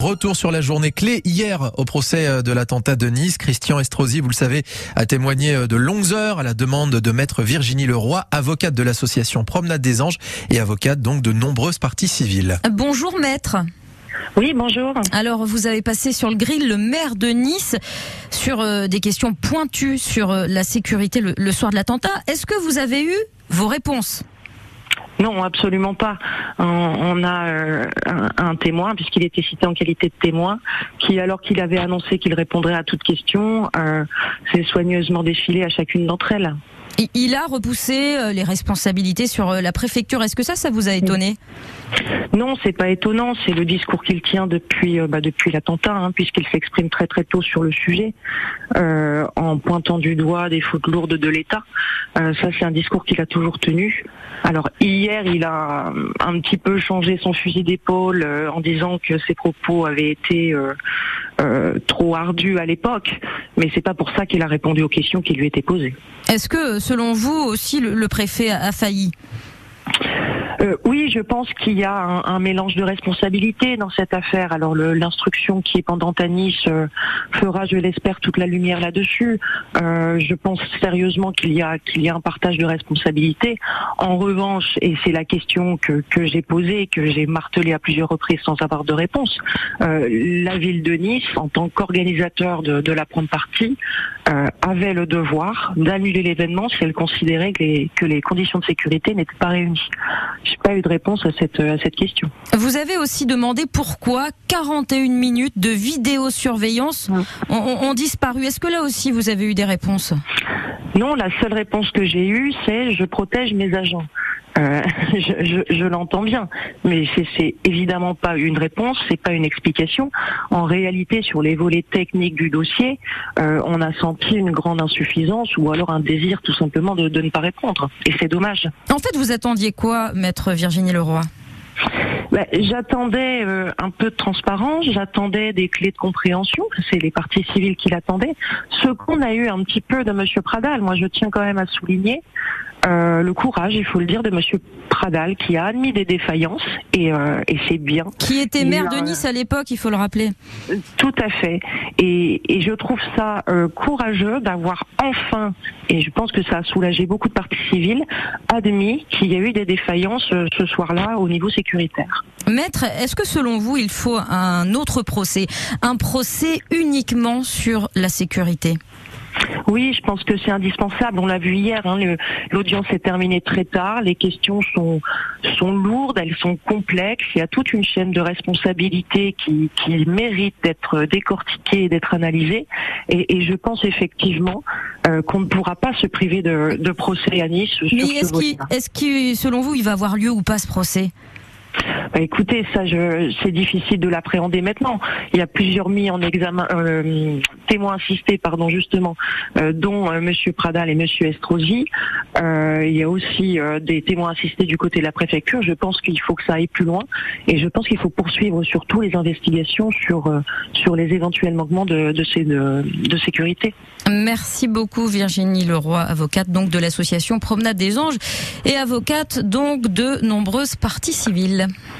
Retour sur la journée clé hier au procès euh, de l'attentat de Nice. Christian Estrosi, vous le savez, a témoigné euh, de longues heures à la demande de maître Virginie Leroy, avocate de l'association Promenade des Anges et avocate donc de nombreuses parties civiles. Bonjour maître. Oui, bonjour. Alors, vous avez passé sur le grill le maire de Nice sur euh, des questions pointues sur la sécurité le, le soir de l'attentat. Est-ce que vous avez eu vos réponses? Non, absolument pas. On, a euh, un, témoin, puisqu'il était cité en qualité de témoin, qui, alors qu'il avait annoncé qu'il répondrait à toute question, euh, s'est soigneusement défilé à chacune d'entre elles. Il a repoussé euh, les responsabilités sur la préfecture. Est-ce que ça, ça vous a étonné? Non, c'est pas étonnant. C'est le discours qu'il tient depuis bah, depuis l'attentat, hein, puisqu'il s'exprime très très tôt sur le sujet, en pointant du doigt des fautes lourdes de l'État. ça, c'est un discours qu'il a toujours tenu. Alors hier, il a un petit peu changé son fusil d'épaule euh, en disant que ses propos avaient été euh, euh, trop ardus à l'époque, mais c'est pas pour ça qu'il a répondu aux questions qui lui étaient posées. Est-ce que, selon vous aussi, le, préfet a failli? Euh, oui, je pense qu'il y a un, mélange de responsabilités dans cette affaire. Alors l'instruction qui est pendant à Nice euh, fera, je l'espère, toute la lumière là-dessus. Euh, je pense sérieusement qu'il y a qu'il y a un partage de responsabilités. En revanche, et c'est la question que, que j'ai posée, que j'ai martelée à plusieurs reprises sans avoir de réponse, la ville de Nice, en tant qu'organisateur de, la première partie, avait le devoir d'annuler l'événement si elle considérait que les, que les conditions de sécurité n'étaient pas réunies. Pas eu de réponse à cette, à cette question. Vous avez aussi demandé pourquoi 41 minutes de vidéosurveillance ont, disparu. Est-ce que là aussi vous avez eu des réponses? Non, la seule réponse que j'ai eue, c'est je protège mes agents. Euh, je, l'entends bien, mais c'est évidemment pas une réponse, c'est pas une explication. En réalité, sur les volets techniques du dossier, euh, on a senti une grande insuffisance ou alors un désir tout simplement de, ne pas répondre. Et c'est dommage. En fait, vous attendiez quoi, maître Virginie Leroy? Bah, j'attendais euh, un peu de transparence, j'attendais des clés de compréhension, c'est les parties civiles qui l'attendaient. Ce qu'on a eu un petit peu de Monsieur Pradal, moi je tiens quand même à souligner, euh, le courage, il faut le dire, de Monsieur Pradal, qui a admis des défaillances et, euh, et c'est bien. Qui était maire de Nice à l'époque, il faut le rappeler. Tout à fait. Et, et je trouve ça euh, courageux d'avoir enfin, et je pense que ça a soulagé beaucoup de parties civiles, admis qu'il y a eu des défaillances ce soir-là au niveau sécuritaire. Maître, est-ce que selon vous, il faut un autre procès, un procès uniquement sur la sécurité? Oui, je pense que c'est indispensable. On l'a vu hier, hein, l'audience est terminée très tard. Les questions sont, sont lourdes, elles sont complexes. Il y a toute une chaîne de responsabilités qui, qui mérite d'être décortiquée et d'être analysée. Et, et, je pense effectivement euh, qu'on ne pourra pas se priver de, de procès à Nice. Mais est-ce est est selon vous, il va avoir lieu ou pas ce procès? Bah, écoutez, ça, c'est difficile de l'appréhender maintenant. Il y a plusieurs mis en examen, euh, témoins assistés, pardon, justement, euh, dont euh, Monsieur Pradal et Monsieur Estrosi. Euh, il y a aussi des témoins assistés du côté de la préfecture. Je pense qu'il faut que ça aille plus loin, et je pense qu'il faut poursuivre surtout les investigations sur sur les éventuels manquements de de, de sécurité. Merci beaucoup Virginie Leroy, avocate donc de l'association Promenade des Anges et avocate donc de nombreuses parties civiles. välja